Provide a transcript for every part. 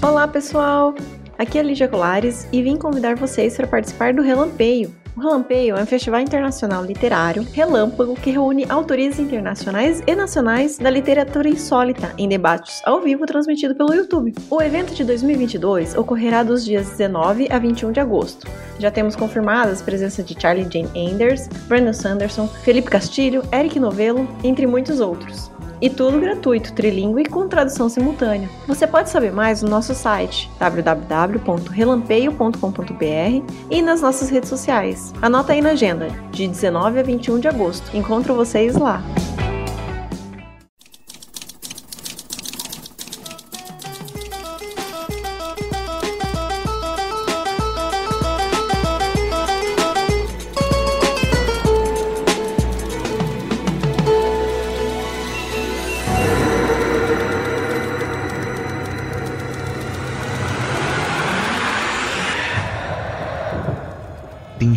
Olá, pessoal! Aqui é Lígia Colares e vim convidar vocês para participar do Relampeio. O Relampeio é um festival internacional literário relâmpago que reúne autores internacionais e nacionais da literatura insólita em debates ao vivo transmitido pelo YouTube. O evento de 2022 ocorrerá dos dias 19 a 21 de agosto. Já temos confirmadas a presença de Charlie Jane Anders, Brandon Sanderson, Felipe Castilho, Eric Novello, entre muitos outros. E tudo gratuito, trilingue e com tradução simultânea. Você pode saber mais no nosso site www.relampeio.com.br e nas nossas redes sociais. Anota aí na agenda, de 19 a 21 de agosto. Encontro vocês lá.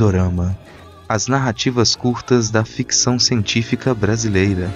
Pindorama As narrativas curtas da ficção científica brasileira.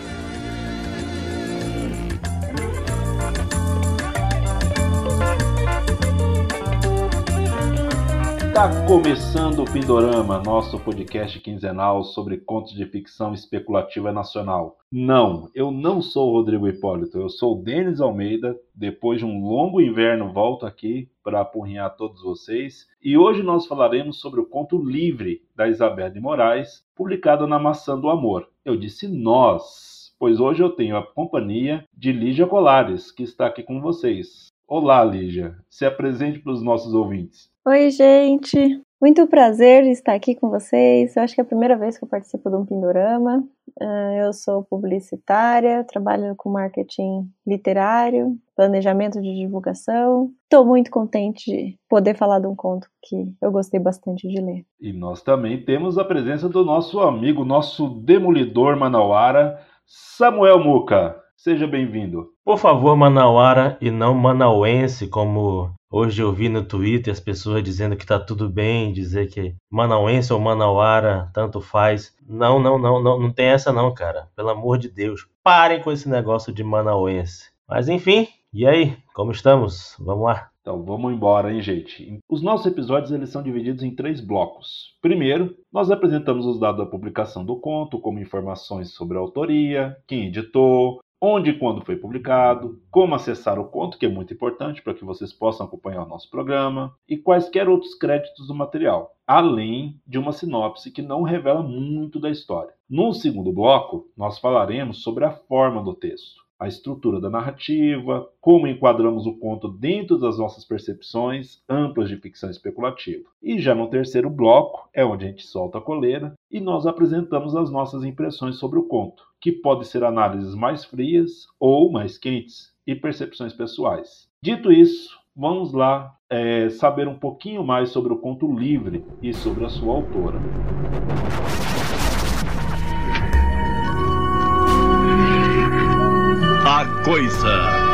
Está começando o Pindorama, nosso podcast quinzenal sobre contos de ficção especulativa nacional. Não, eu não sou o Rodrigo Hipólito, eu sou o Denis Almeida. Depois de um longo inverno, volto aqui para apurrinhar todos vocês. E hoje nós falaremos sobre o conto Livre, da Isabel de Moraes, publicado na Maçã do Amor. Eu disse nós, pois hoje eu tenho a companhia de Lígia Colares, que está aqui com vocês. Olá, Lígia. Se apresente para os nossos ouvintes. Oi, gente! Muito prazer estar aqui com vocês. Eu acho que é a primeira vez que eu participo de um Pindorama. Eu sou publicitária, trabalho com marketing literário, planejamento de divulgação. Estou muito contente de poder falar de um conto que eu gostei bastante de ler. E nós também temos a presença do nosso amigo, nosso demolidor manauara, Samuel Muca. Seja bem-vindo. Por favor, Manauara e não manauense, como hoje eu vi no Twitter as pessoas dizendo que tá tudo bem, dizer que manauense ou manauara, tanto faz. Não, não, não, não, não tem essa não, cara. Pelo amor de Deus, parem com esse negócio de manauense. Mas enfim, e aí, como estamos? Vamos lá. Então vamos embora, hein, gente? Os nossos episódios eles são divididos em três blocos. Primeiro, nós apresentamos os dados da publicação do conto, como informações sobre a autoria, quem editou, onde e quando foi publicado, como acessar o conto, que é muito importante para que vocês possam acompanhar o nosso programa, e quaisquer outros créditos do material, além de uma sinopse que não revela muito da história. No segundo bloco, nós falaremos sobre a forma do texto a estrutura da narrativa, como enquadramos o conto dentro das nossas percepções amplas de ficção especulativa. E já no terceiro bloco é onde a gente solta a coleira e nós apresentamos as nossas impressões sobre o conto, que pode ser análises mais frias ou mais quentes e percepções pessoais. Dito isso, vamos lá é, saber um pouquinho mais sobre o conto livre e sobre a sua autora. Coisa.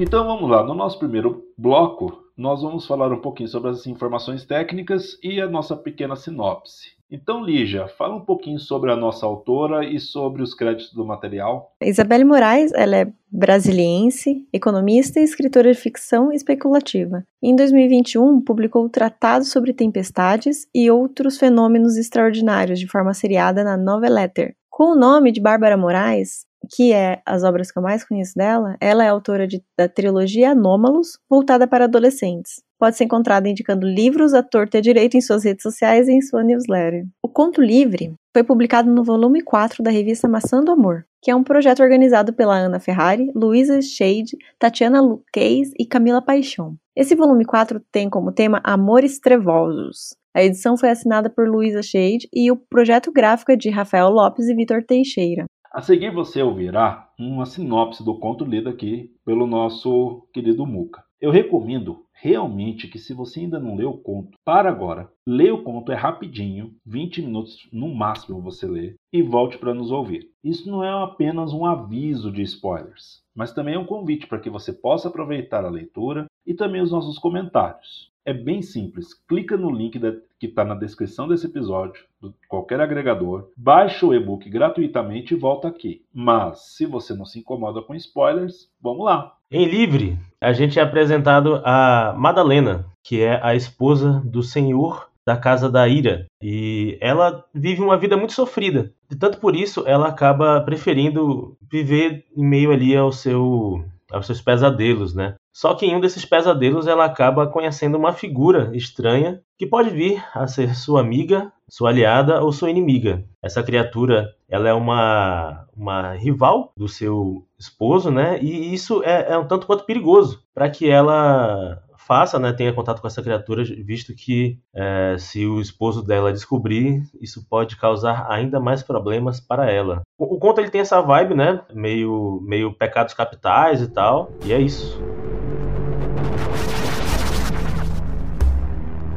Então vamos lá, no nosso primeiro bloco, nós vamos falar um pouquinho sobre as informações técnicas e a nossa pequena sinopse. Então, Lígia, fala um pouquinho sobre a nossa autora e sobre os créditos do material. Isabelle Moraes, ela é brasiliense, economista e escritora de ficção especulativa. Em 2021, publicou o Tratado sobre Tempestades e Outros Fenômenos Extraordinários de forma seriada na Letter. Com o nome de Bárbara Moraes, que é as obras que eu mais conheço dela, ela é autora de, da trilogia Anômalos, voltada para adolescentes. Pode ser encontrada indicando livros à torta e direito em suas redes sociais e em sua newsletter. O Conto Livre foi publicado no volume 4 da revista Maçã do Amor, que é um projeto organizado pela Ana Ferrari, Luísa Shade, Tatiana Luquez e Camila Paixão. Esse volume 4 tem como tema Amores Trevosos. A edição foi assinada por Luísa Shade e o projeto gráfico é de Rafael Lopes e Vitor Teixeira. A seguir você ouvirá uma sinopse do conto lido aqui pelo nosso querido Muca. Eu recomendo realmente que se você ainda não leu o conto, para agora. Lê o conto, é rapidinho, 20 minutos no máximo você lê, e volte para nos ouvir. Isso não é apenas um aviso de spoilers, mas também é um convite para que você possa aproveitar a leitura e também os nossos comentários. É bem simples. Clica no link da, que está na descrição desse episódio, de qualquer agregador, baixa o e-book gratuitamente e volta aqui. Mas, se você não se incomoda com spoilers, vamos lá. Em livre, a gente é apresentado a Madalena, que é a esposa do senhor da casa da Ira. E ela vive uma vida muito sofrida. E tanto por isso, ela acaba preferindo viver em meio ali ao seu aos seus pesadelos, né? Só que em um desses pesadelos ela acaba conhecendo uma figura estranha que pode vir a ser sua amiga, sua aliada ou sua inimiga. Essa criatura, ela é uma, uma rival do seu esposo, né? E isso é, é um tanto quanto perigoso para que ela faça, né, tenha contato com essa criatura, visto que é, se o esposo dela descobrir, isso pode causar ainda mais problemas para ela. O, o conto ele tem essa vibe, né, meio, meio pecados capitais e tal, e é isso.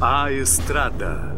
A Estrada.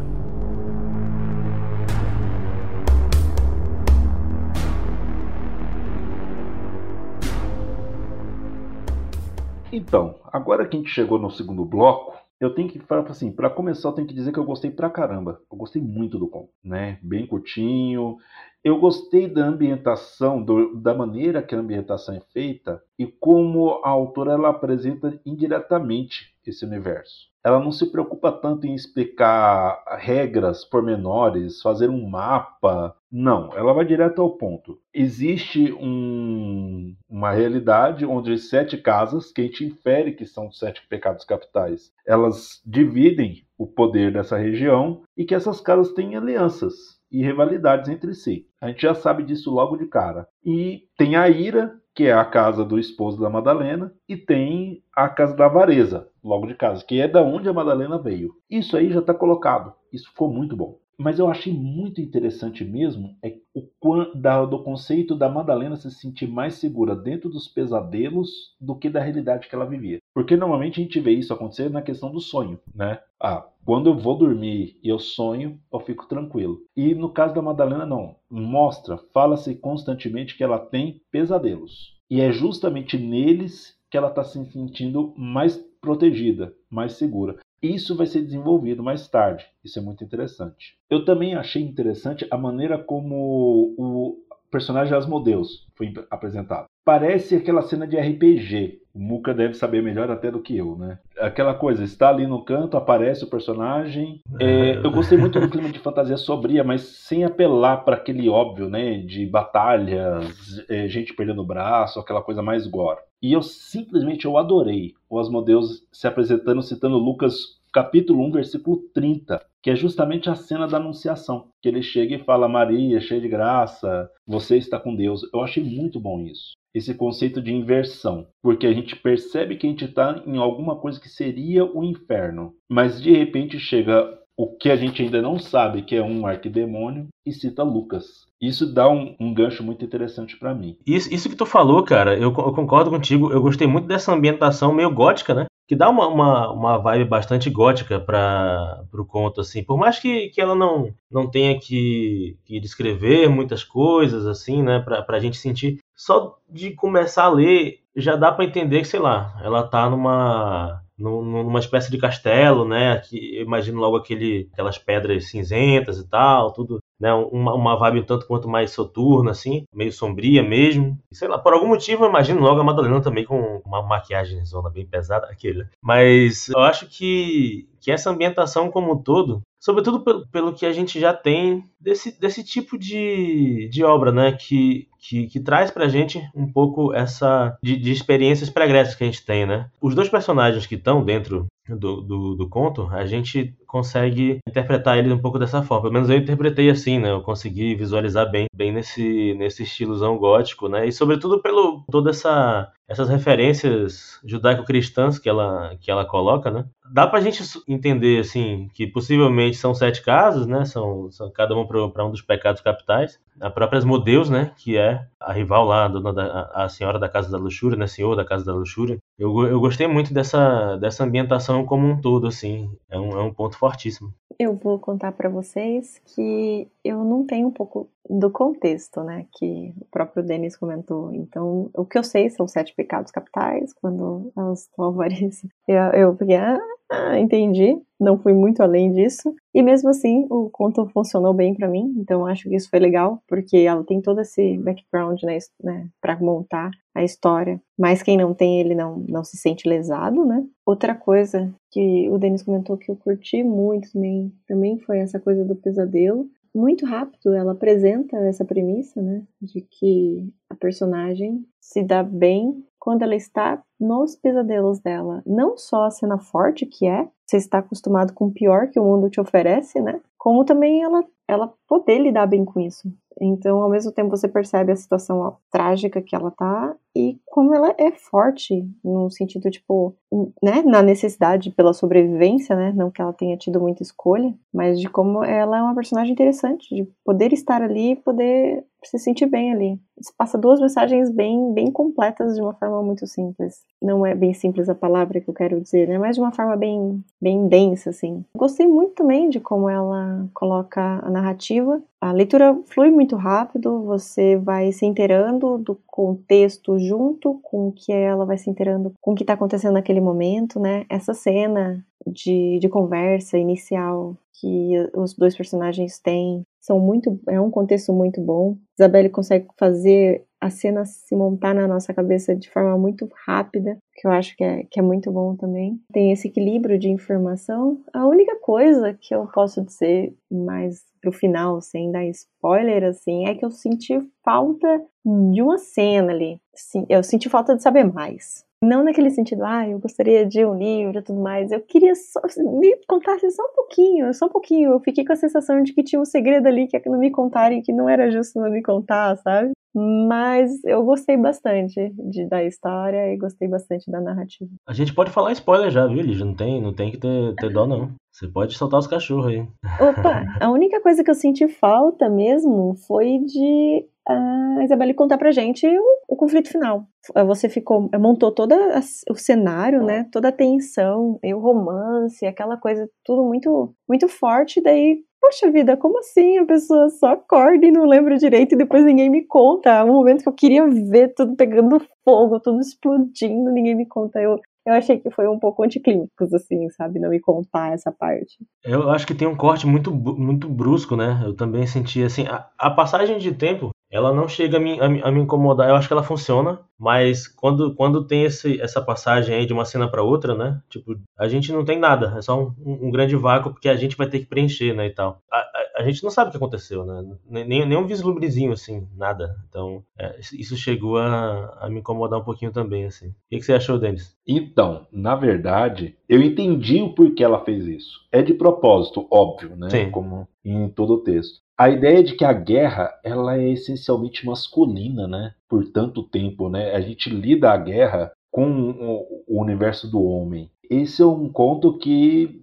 Então, agora que a gente chegou no segundo bloco, eu tenho que falar assim, para começar, eu tenho que dizer que eu gostei pra caramba. Eu gostei muito do conto, né? Bem curtinho. Eu gostei da ambientação, do, da maneira que a ambientação é feita e como a autora ela apresenta indiretamente esse universo. Ela não se preocupa tanto em explicar regras pormenores, fazer um mapa. Não, ela vai direto ao ponto. Existe um, uma realidade onde sete casas, que a gente infere que são sete pecados capitais, elas dividem o poder dessa região e que essas casas têm alianças e rivalidades entre si. A gente já sabe disso logo de cara. E tem a ira, que é a casa do esposo da Madalena, e tem a casa da avareza, logo de casa, que é da onde a Madalena veio. Isso aí já está colocado. Isso ficou muito bom. Mas eu achei muito interessante mesmo é o do conceito da Madalena se sentir mais segura dentro dos pesadelos do que da realidade que ela vivia. Porque normalmente a gente vê isso acontecer na questão do sonho, né? Ah, quando eu vou dormir e eu sonho, eu fico tranquilo. E no caso da Madalena, não. Mostra, fala-se constantemente que ela tem pesadelos. E é justamente neles que ela está se sentindo mais protegida, mais segura. Isso vai ser desenvolvido mais tarde. Isso é muito interessante. Eu também achei interessante a maneira como o personagem Asmodeus foi apresentado. Parece aquela cena de RPG. O Muka deve saber melhor até do que eu, né? Aquela coisa, está ali no canto, aparece o personagem. É, eu gostei muito do clima de fantasia sobria, mas sem apelar para aquele óbvio, né? De batalhas, é, gente perdendo o braço, aquela coisa mais gore. E eu simplesmente eu adorei o Asmodeus se apresentando, citando Lucas capítulo 1, versículo 30, que é justamente a cena da anunciação, que ele chega e fala: Maria, cheia de graça, você está com Deus. Eu achei muito bom isso. Esse conceito de inversão, porque a gente percebe que a gente está em alguma coisa que seria o inferno, mas de repente chega o que a gente ainda não sabe, que é um arquidemônio, e cita Lucas. Isso dá um, um gancho muito interessante para mim. Isso, isso que tu falou, cara, eu, eu, concordo contigo. Eu gostei muito dessa ambientação meio gótica, né? Que dá uma, uma, uma vibe bastante gótica para o conto, assim. Por mais que, que ela não, não tenha que, que descrever muitas coisas, assim, né? Pra, pra gente sentir. Só de começar a ler, já dá para entender que, sei lá, ela tá numa numa espécie de castelo, né? Que imagino logo aquele, aquelas pedras cinzentas e tal, tudo, né? Uma, uma vibe um tanto quanto mais soturna, assim, meio sombria mesmo. Sei lá, por algum motivo eu imagino logo a Madalena também com uma maquiagem zona bem pesada, aquele. Mas eu acho que, que essa ambientação como um todo sobretudo pelo, pelo que a gente já tem desse, desse tipo de, de obra, né? Que, que, que traz pra gente um pouco essa de, de experiências pregressas que a gente tem, né? Os dois personagens que estão dentro do, do, do, conto, a gente consegue interpretar eles um pouco dessa forma. Pelo menos eu interpretei assim, né? Eu consegui visualizar bem, bem nesse, nesse estilozão gótico, né? E sobretudo pelo toda essa essas referências judaico-cristãs que ela, que ela coloca, né? Dá pra gente entender, assim, que possivelmente são sete casos, né? São, são cada um para um dos pecados capitais. A própria Asmodeus, né? Que é a rival lá, a, dona da, a senhora da Casa da Luxúria, né? Senhor da Casa da Luxúria. Eu, eu gostei muito dessa, dessa ambientação como um todo, assim. É um, é um ponto fortíssimo. Eu vou contar para vocês que eu não tenho um pouco do contexto, né, que o próprio Denis comentou. Então, o que eu sei são sete pecados capitais, quando elas alvarezas. Eu, eu fiquei, ah, ah, entendi. Não fui muito além disso. E mesmo assim, o conto funcionou bem para mim. Então, acho que isso foi legal, porque ela tem todo esse background, né, né para montar a história. Mas quem não tem, ele não, não se sente lesado, né? Outra coisa que o Denis comentou que eu curti muito também, também foi essa coisa do pesadelo muito rápido ela apresenta essa premissa, né, de que a personagem se dá bem quando ela está nos pesadelos dela. Não só a cena forte que é, você está acostumado com o pior que o mundo te oferece, né? Como também ela ela poder lidar bem com isso. Então, ao mesmo tempo, você percebe a situação trágica que ela tá e como ela é forte, no sentido, tipo, né, na necessidade pela sobrevivência, né, não que ela tenha tido muita escolha, mas de como ela é uma personagem interessante, de poder estar ali e poder se sentir bem ali. Isso passa duas mensagens bem, bem completas de uma forma muito simples. Não é bem simples a palavra que eu quero dizer, né, mas de uma forma bem, bem densa, assim. Gostei muito também de como ela coloca a narrativa. A leitura flui muito rápido, você vai se inteirando do contexto junto com o que ela vai se inteirando com o que está acontecendo naquele momento, né? Essa cena de, de conversa inicial que os dois personagens têm são muito é um contexto muito bom. Isabelle consegue fazer a cena se montar na nossa cabeça de forma muito rápida, que eu acho que é, que é muito bom também. Tem esse equilíbrio de informação. A única coisa que eu posso dizer mais pro final, sem dar spoiler, assim, é que eu senti falta de uma cena ali. Eu senti falta de saber mais. Não naquele sentido, ah, eu gostaria de um livro e tudo mais. Eu queria só me contasse só um pouquinho, só um pouquinho. Eu fiquei com a sensação de que tinha um segredo ali que é não me contarem, que não era justo não me contar, sabe? Mas eu gostei bastante de, da história e gostei bastante da narrativa. A gente pode falar spoiler já, viu, Lígia? Não tem, não tem que ter, ter dó, não. Você pode soltar os cachorros aí. Opa, a única coisa que eu senti falta mesmo foi de a Isabelle contar pra gente o, o conflito final. Você ficou, montou todo o cenário, né? Toda a tensão, e o romance, aquela coisa, tudo muito, muito forte. Daí poxa vida, como assim? A pessoa só acorda e não lembra direito e depois ninguém me conta. Um momento que eu queria ver tudo pegando fogo, tudo explodindo, ninguém me conta. Eu, eu achei que foi um pouco anticlínicos, assim, sabe? Não me contar essa parte. Eu acho que tem um corte muito, muito brusco, né? Eu também senti, assim, a, a passagem de tempo ela não chega a me, a, a me, incomodar. Eu acho que ela funciona, mas quando, quando tem esse, essa passagem aí de uma cena para outra, né? Tipo, a gente não tem nada, é só um, um, grande vácuo porque a gente vai ter que preencher, né? E tal. A, a, a gente não sabe o que aconteceu, né? Nem, nem um vislumbrezinho, assim, nada. Então, é, isso chegou a, a me incomodar um pouquinho também, assim. O que, que você achou, Denis? Então, na verdade, eu entendi o porquê ela fez isso. É de propósito, óbvio, né? Sim. Como em todo o texto a ideia de que a guerra ela é essencialmente masculina, né? Por tanto tempo, né? A gente lida a guerra com o universo do homem. Esse é um conto que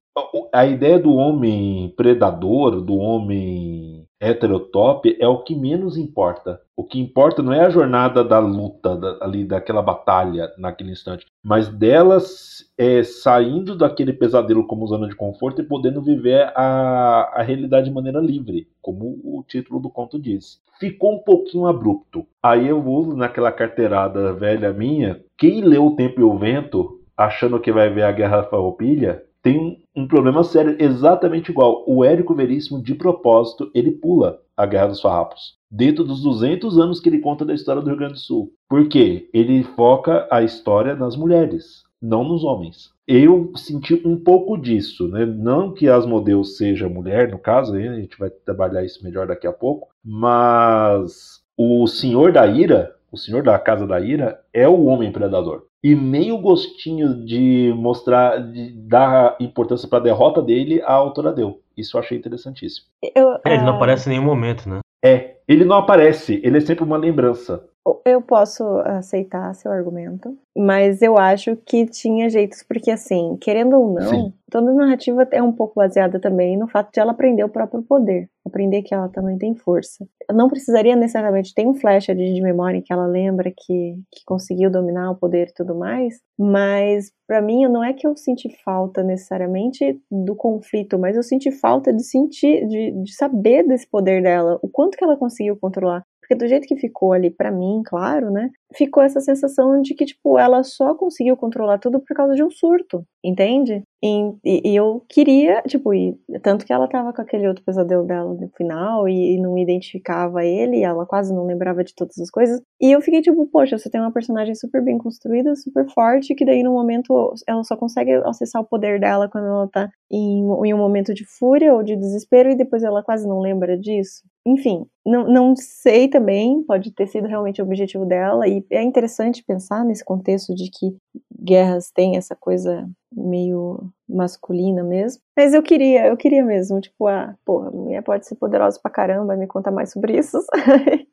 a ideia do homem predador, do homem heterotop é o que menos importa. O que importa não é a jornada da luta, da, ali daquela batalha naquele instante, mas delas é, saindo daquele pesadelo como zona de conforto e podendo viver a, a realidade de maneira livre, como o título do conto diz. Ficou um pouquinho abrupto. Aí eu vou naquela carteirada velha minha. Quem leu O Tempo e o Vento, achando que vai ver a Guerra Farroupilha, tem um, um, problema sério exatamente igual. O Érico Veríssimo, de propósito, ele pula a Guerra dos Farrapos. Dentro dos 200 anos que ele conta da história do Rio Grande do Sul. Por quê? Ele foca a história nas mulheres, não nos homens. Eu senti um pouco disso, né? Não que Asmodeus seja mulher, no caso, a gente vai trabalhar isso melhor daqui a pouco, mas o Senhor da Ira, o Senhor da Casa da Ira, é o homem predador e nem o gostinho de mostrar, de dar importância para a derrota dele, a autora deu. Isso eu achei interessantíssimo. Eu, é, ele não aparece em nenhum momento, né? É, ele não aparece, ele é sempre uma lembrança. Eu posso aceitar seu argumento, mas eu acho que tinha jeitos, porque assim, querendo ou não, Sim. toda narrativa é um pouco baseada também no fato de ela aprender o próprio poder, aprender que ela também tem força. Não precisaria necessariamente ter um flash ali de memória em que ela lembra que, que conseguiu dominar o poder e tudo mais, mas para mim não é que eu senti falta necessariamente do conflito, mas eu senti falta de sentir, de, de saber desse poder dela, o quanto que ela conseguiu controlar. Porque do jeito que ficou ali para mim, claro, né? Ficou essa sensação de que, tipo, ela só conseguiu controlar tudo por causa de um surto, entende? E, e, eu queria, tipo, e, tanto que ela tava com aquele outro pesadelo dela no final e, e, não identificava ele, ela quase não lembrava de todas as coisas. E eu fiquei tipo, poxa, você tem uma personagem super bem construída, super forte, que daí no momento ela só consegue acessar o poder dela quando ela tá em, em um momento de fúria ou de desespero e depois ela quase não lembra disso. Enfim, não, não sei também, pode ter sido realmente o objetivo dela, e é interessante pensar nesse contexto de que guerras têm essa coisa meio masculina mesmo. Mas eu queria, eu queria mesmo, tipo, ah, porra, a mulher pode ser poderosa pra caramba, me conta mais sobre isso.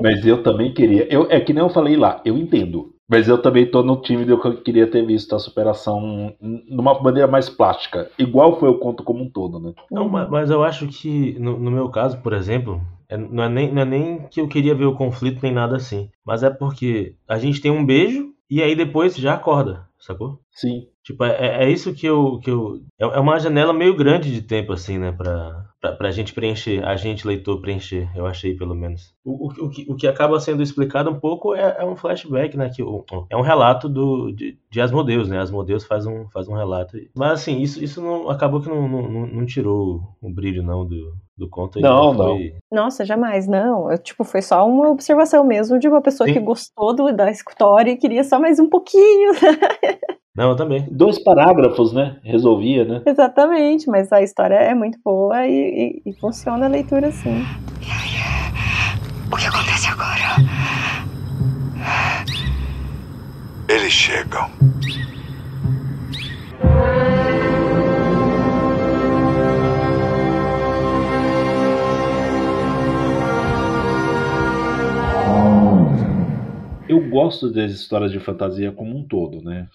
Mas eu também queria. Eu, é que nem eu falei lá, eu entendo. Mas eu também tô no time do que eu queria ter visto a superação numa maneira mais plástica. Igual foi o conto como um todo, né? Não, mas eu acho que, no, no meu caso, por exemplo, é, não, é nem, não é nem que eu queria ver o conflito nem nada assim. Mas é porque a gente tem um beijo e aí depois já acorda, sacou? Sim. Tipo, é, é isso que eu, que eu. É, é uma janela meio grande de tempo, assim, né? Pra, pra, pra gente preencher, a gente, leitor, preencher, eu achei, pelo menos. O, o, o, que, o que acaba sendo explicado um pouco é, é um flashback, né? Que, o, é um relato do, de, de Asmodeus, né? Asmodeus faz um, faz um relato. Mas, assim, isso, isso não, acabou que não, não, não tirou o brilho, não, do, do conto. Não, não, foi... Nossa, jamais, não. Eu, tipo, foi só uma observação mesmo de uma pessoa Sim. que gostou do, da história e queria só mais um pouquinho. Não, eu também. Dois parágrafos, né? Resolvia, né? Exatamente, mas a história é muito boa e, e, e funciona a leitura assim. O que acontece agora? Eles chegam. Eu gosto das histórias de fantasia como um todo, né?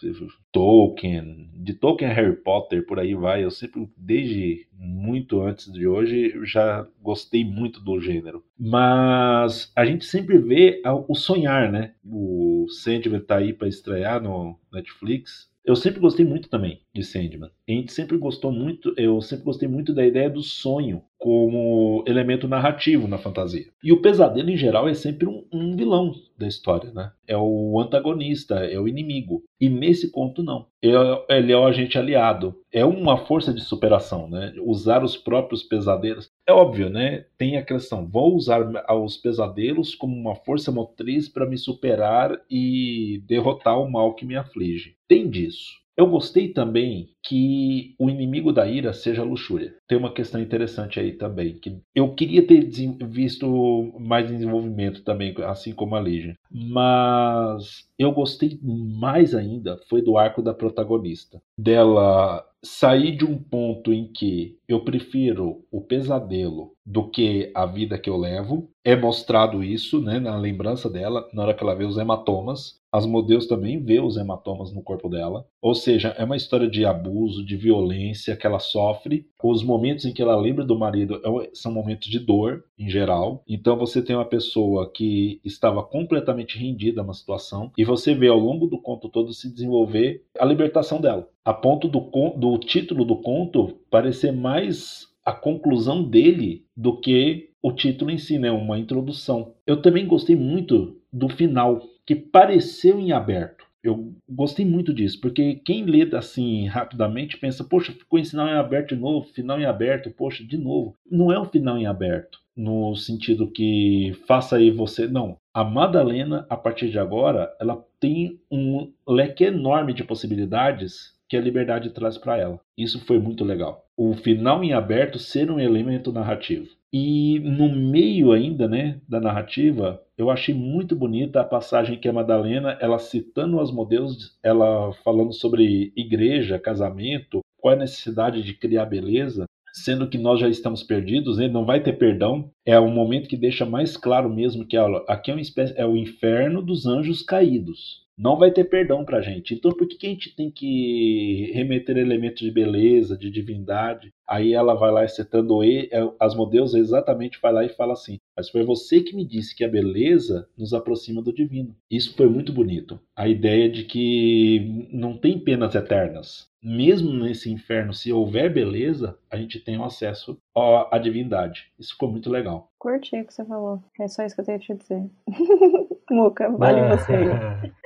Tolkien, de Tolkien a Harry Potter, por aí vai. Eu sempre, desde muito antes de hoje, já gostei muito do gênero. Mas a gente sempre vê o sonhar, né? O Sandman tá aí para estrear no Netflix. Eu sempre gostei muito também de Sandman. A gente sempre gostou muito, eu sempre gostei muito da ideia do sonho como elemento narrativo na fantasia. E o pesadelo em geral é sempre um, um vilão da história, né? É o antagonista, é o inimigo. E nesse conto não. Ele é o agente aliado. É uma força de superação, né? Usar os próprios pesadelos. É óbvio, né? Tem a questão, vou usar os pesadelos como uma força motriz para me superar e derrotar o mal que me aflige. Tem disso. Eu gostei também que o inimigo da ira seja a luxúria. Tem uma questão interessante aí também, que eu queria ter visto mais desenvolvimento também, assim como a Legion. Mas eu gostei mais ainda foi do arco da protagonista. Dela sair de um ponto em que eu prefiro o pesadelo do que a vida que eu levo. É mostrado isso, né, na lembrança dela, na hora que ela vê os hematomas. As modelos também vê os hematomas no corpo dela. Ou seja, é uma história de abuso, de violência que ela sofre. Os momentos em que ela lembra do marido é são momentos de dor, em geral. Então você tem uma pessoa que estava completamente rendida a uma situação e você vê ao longo do conto todo se desenvolver a libertação dela. A ponto do, do título do conto parecer mais a conclusão dele do que o título em si, né? Uma introdução. Eu também gostei muito do final, que pareceu em aberto. Eu gostei muito disso, porque quem lê assim rapidamente pensa, poxa, ficou em final em aberto de novo, final em aberto, poxa, de novo. Não é um final em aberto, no sentido que faça aí você. Não. A Madalena, a partir de agora, ela tem um leque enorme de possibilidades que a liberdade traz para ela. Isso foi muito legal. O final em aberto ser um elemento narrativo. E no meio ainda, né, da narrativa, eu achei muito bonita a passagem que a Madalena, ela citando as modelos, ela falando sobre igreja, casamento, qual é a necessidade de criar beleza. Sendo que nós já estamos perdidos, ele não vai ter perdão. É um momento que deixa mais claro mesmo que aqui é, espécie, é o inferno dos anjos caídos não vai ter perdão para a gente. Então, por que, que a gente tem que remeter elementos de beleza, de divindade? Aí ela vai lá excitando é, as modelos exatamente vai lá e fala assim: Mas foi você que me disse que a beleza nos aproxima do divino. Isso foi muito bonito. A ideia de que não tem penas eternas. Mesmo nesse inferno, se houver beleza, a gente tem um acesso à divindade. Isso ficou muito legal. Curti o que você falou. É só isso que eu tenho que te dizer. Muca, vale é. você.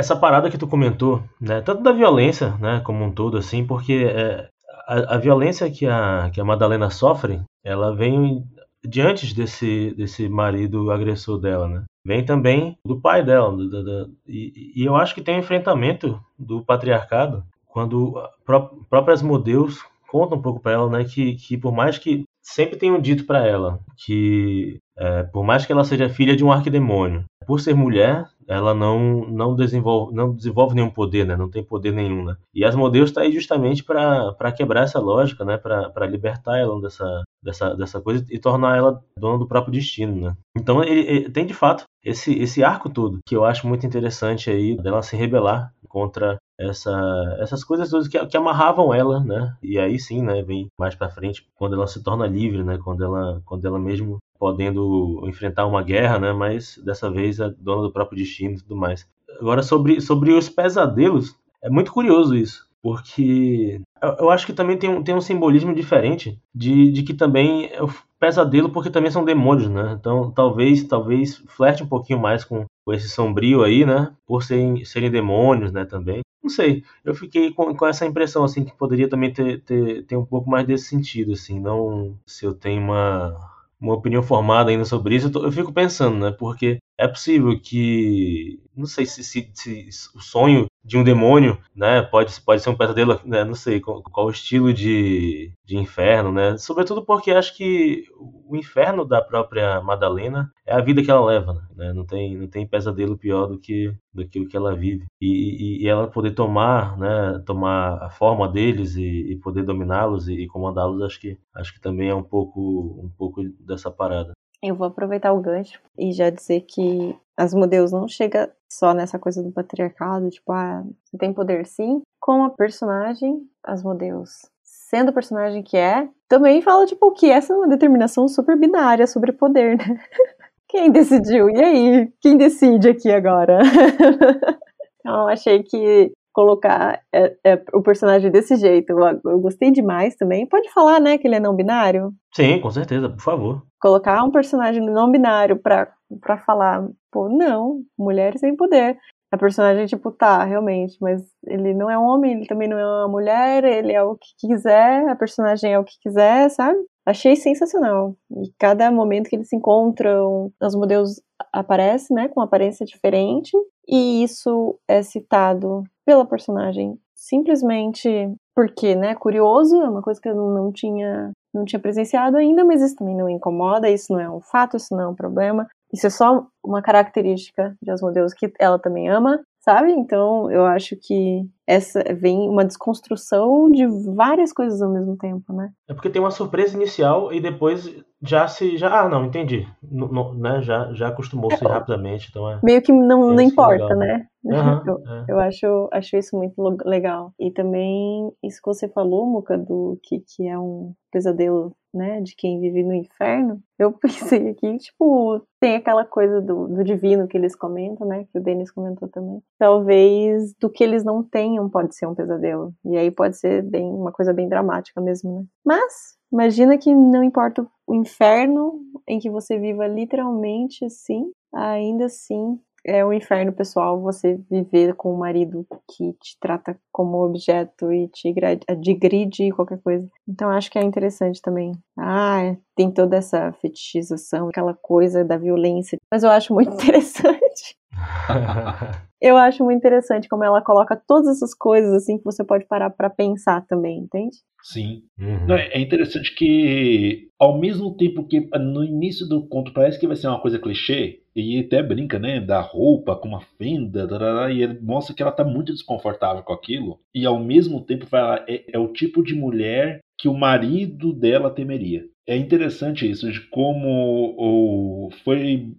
essa parada que tu comentou, né, tanto da violência, né, como um todo, assim, porque é, a, a, violência que a, que a Madalena sofre, ela vem diante desse, desse marido agressor dela, né? Vem também do pai dela, do, do, do, e, e, eu acho que tem um enfrentamento do patriarcado quando pró próprias modelos contam um pouco para ela, né, que, que por mais que sempre tenham dito para ela que é, por mais que ela seja filha de um arquidemônio, por ser mulher, ela não, não, desenvolve, não desenvolve nenhum poder, né? Não tem poder nenhum, né? E as modelos está aí justamente para quebrar essa lógica, né? Para libertar ela dessa, dessa, dessa coisa e tornar ela dona do próprio destino, né? Então ele, ele, tem de fato esse, esse arco todo que eu acho muito interessante aí dela se rebelar contra essa, essas coisas todas que, que amarravam ela, né? E aí sim, né? Vem mais para frente quando ela se torna livre, né? Quando ela, quando ela mesmo podendo enfrentar uma guerra, né? Mas dessa vez é dona do próprio destino e tudo mais. Agora sobre, sobre os pesadelos, é muito curioso isso, porque eu, eu acho que também tem um, tem um simbolismo diferente de, de que também é o pesadelo porque também são demônios, né? Então talvez talvez flerte um pouquinho mais com, com esse sombrio aí, né? Por serem, serem demônios, né? Também. Não sei, eu fiquei com, com essa impressão, assim, que poderia também ter, ter, ter um pouco mais desse sentido, assim, não se eu tenho uma, uma opinião formada ainda sobre isso, eu, tô, eu, fico pensando, né? Porque é possível que. Não sei se, se, se, o sonho de um demônio, né? Pode, pode ser um pesadelo, né? Não sei qual, qual o estilo de, de inferno, né? Sobretudo porque acho que o inferno da própria Madalena é a vida que ela leva, né? Não tem, não tem pesadelo pior do que, do que o que ela vive. E, e, e ela poder tomar, né? Tomar a forma deles e, e poder dominá-los e, e comandá-los, acho que, acho que também é um pouco, um pouco dessa parada. Eu vou aproveitar o gancho e já dizer que as modelos não chega só nessa coisa do patriarcado, tipo, ah, você tem poder sim, como a personagem, as modelos, sendo o personagem que é, também fala, tipo, que essa é uma determinação super binária sobre poder, né? Quem decidiu? E aí? Quem decide aqui agora? então, achei que colocar é, é, o personagem desse jeito. Eu, eu, gostei demais também. Pode falar, né, que ele é não binário? Sim, com certeza, por favor. Colocar um personagem não binário pra, pra falar, pô, não, mulher sem poder. A personagem, tipo, tá, realmente, mas ele não é um homem, ele também não é uma mulher, ele é o que quiser, a personagem é o que quiser, sabe? Achei sensacional. E cada momento que eles se encontram, os modelos aparecem, né, com aparência diferente, e isso é citado pela personagem simplesmente porque, né, curioso, é uma coisa que eu não tinha não tinha presenciado ainda, mas isso também não incomoda, isso não é um fato, isso não é um problema. Isso é só uma característica de Asmodeus que ela também ama, sabe? Então eu acho que essa vem uma desconstrução de várias coisas ao mesmo tempo, né? É porque tem uma surpresa inicial e depois já se já ah não entendi, não, né? Já já acostumou-se é, rapidamente, então é meio que não, não importa, legal. né? Uhum, eu, eu, acho acho isso muito legal e também isso que você falou, Muca, do que que é um pesadelo né, de quem vive no inferno, eu pensei aqui, tipo, tem aquela coisa do, do divino que eles comentam, né, que o Denis comentou também. Talvez do que eles não tenham pode ser um pesadelo. E aí pode ser bem uma coisa bem dramática mesmo, né? Mas imagina que não importa o inferno em que você viva literalmente assim, ainda assim é um inferno pessoal você viver com um marido que te trata como objeto e te degride qualquer coisa. Então acho que é interessante também. Ah, tem toda essa fetichização, aquela coisa da violência. Mas eu acho muito interessante. eu acho muito interessante como ela coloca todas essas coisas assim que você pode parar para pensar também, entende? Sim. Uhum. é interessante que, ao mesmo tempo que no início do conto parece que vai ser uma coisa clichê, e até brinca, né, da roupa com uma fenda, tarará, e ele mostra que ela tá muito desconfortável com aquilo, e ao mesmo tempo fala, é, é o tipo de mulher que o marido dela temeria. É interessante isso, de como o, foi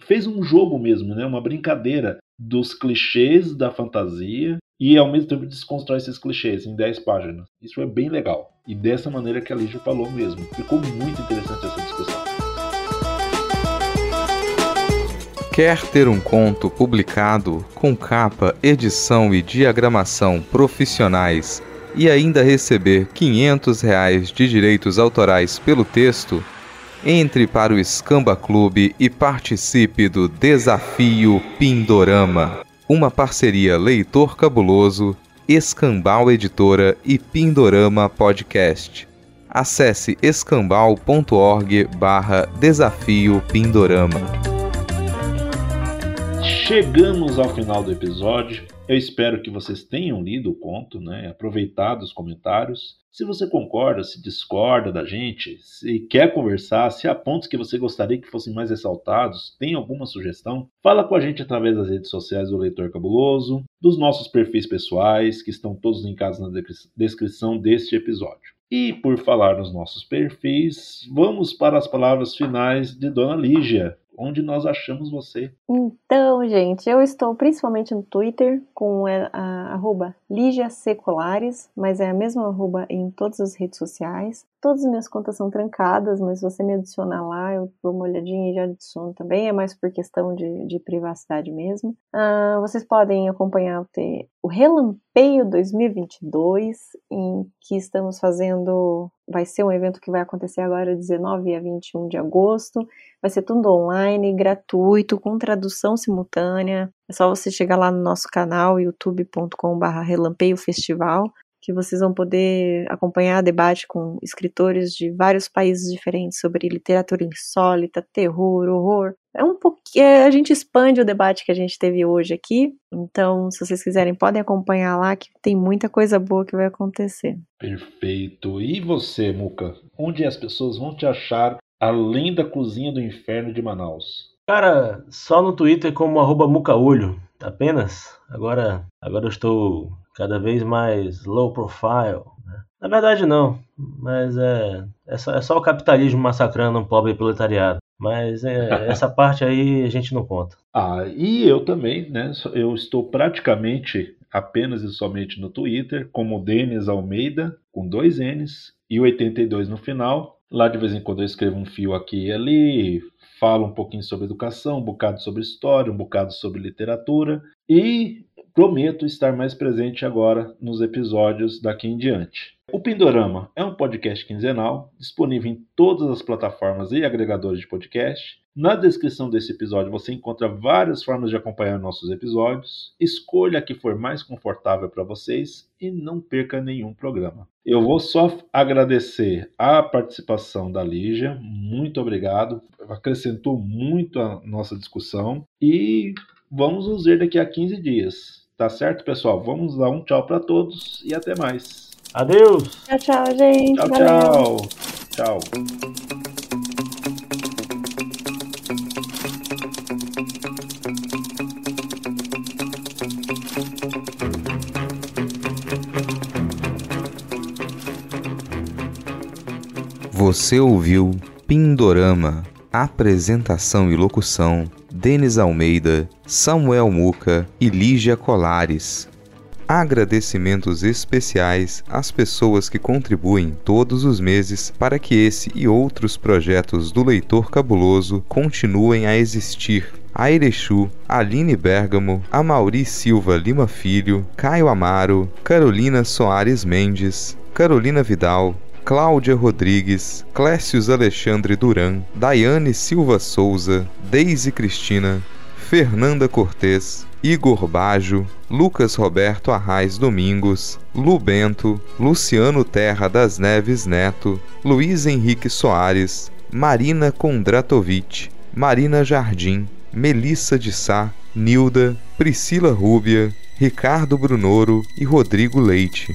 fez um jogo mesmo, né, uma brincadeira dos clichês da fantasia e ao mesmo tempo desconstrói esses clichês em 10 páginas. Isso é bem legal. E dessa maneira que a Lígia falou mesmo. Ficou muito interessante essa discussão. Quer ter um conto publicado com capa, edição e diagramação profissionais e ainda receber 500 reais de direitos autorais pelo texto? Entre para o Scamba Clube e participe do Desafio Pindorama, uma parceria Leitor Cabuloso, Escambau Editora e Pindorama Podcast. Acesse escambau.org barra Desafio Pindorama. Chegamos ao final do episódio. Eu espero que vocês tenham lido o conto, né? aproveitado os comentários. Se você concorda, se discorda da gente, se quer conversar, se há pontos que você gostaria que fossem mais ressaltados, tem alguma sugestão, fala com a gente através das redes sociais do Leitor Cabuloso, dos nossos perfis pessoais, que estão todos linkados na descrição deste episódio. E por falar nos nossos perfis, vamos para as palavras finais de Dona Lígia onde nós achamos você. Então, gente, eu estou principalmente no Twitter com a, a arroba Lígia Seculares, mas é a mesma arroba em todas as redes sociais. Todas as minhas contas são trancadas, mas se você me adicionar lá, eu dou uma olhadinha e já adiciono também. É mais por questão de, de privacidade mesmo. Uh, vocês podem acompanhar o, o Relampeio 2022, em que estamos fazendo. Vai ser um evento que vai acontecer agora 19 a 21 de agosto. Vai ser tudo online, gratuito, com tradução simultânea. É só você chegar lá no nosso canal, youtube.com.br Relampeio Festival que vocês vão poder acompanhar debate com escritores de vários países diferentes sobre literatura insólita, terror, horror. É um pouquinho, é, a gente expande o debate que a gente teve hoje aqui. Então, se vocês quiserem, podem acompanhar lá que tem muita coisa boa que vai acontecer. Perfeito. E você, Muca? Onde as pessoas vão te achar além da cozinha do inferno de Manaus? Cara, só no Twitter como arroba mucaolho, apenas. Agora, agora eu estou cada vez mais low profile. Né? Na verdade, não, mas é, é, só, é só o capitalismo massacrando um pobre proletariado. Mas é, essa parte aí a gente não conta. Ah, e eu também, né? Eu estou praticamente apenas e somente no Twitter, como Denis Almeida, com dois N's e 82 no final. Lá de vez em quando eu escrevo um fio aqui e ali, falo um pouquinho sobre educação, um bocado sobre história, um bocado sobre literatura. E Prometo estar mais presente agora nos episódios daqui em diante. O Pindorama é um podcast quinzenal, disponível em todas as plataformas e agregadores de podcast. Na descrição desse episódio você encontra várias formas de acompanhar nossos episódios. Escolha a que for mais confortável para vocês e não perca nenhum programa. Eu vou só agradecer a participação da Lígia, muito obrigado, acrescentou muito a nossa discussão e vamos nos ver daqui a 15 dias. Tá certo, pessoal? Vamos dar um tchau para todos e até mais. Adeus. Tchau, tchau, gente. Tchau, tchau. Tchau. Você ouviu Pindorama, apresentação e locução Denis Almeida, Samuel Muca e Lígia Colares. Agradecimentos especiais às pessoas que contribuem todos os meses para que esse e outros projetos do Leitor Cabuloso continuem a existir. A Erechu, Aline Bergamo, Amauri Silva Lima Filho, Caio Amaro, Carolina Soares Mendes, Carolina Vidal, Cláudia Rodrigues, Clécius Alexandre Duran, Daiane Silva Souza, Deise Cristina, Fernanda Cortês, Igor Bajo, Lucas Roberto Arraes Domingos, Lu Bento, Luciano Terra das Neves Neto, Luiz Henrique Soares, Marina Kondratovic, Marina Jardim, Melissa de Sá, Nilda, Priscila Rúbia, Ricardo Brunoro e Rodrigo Leite.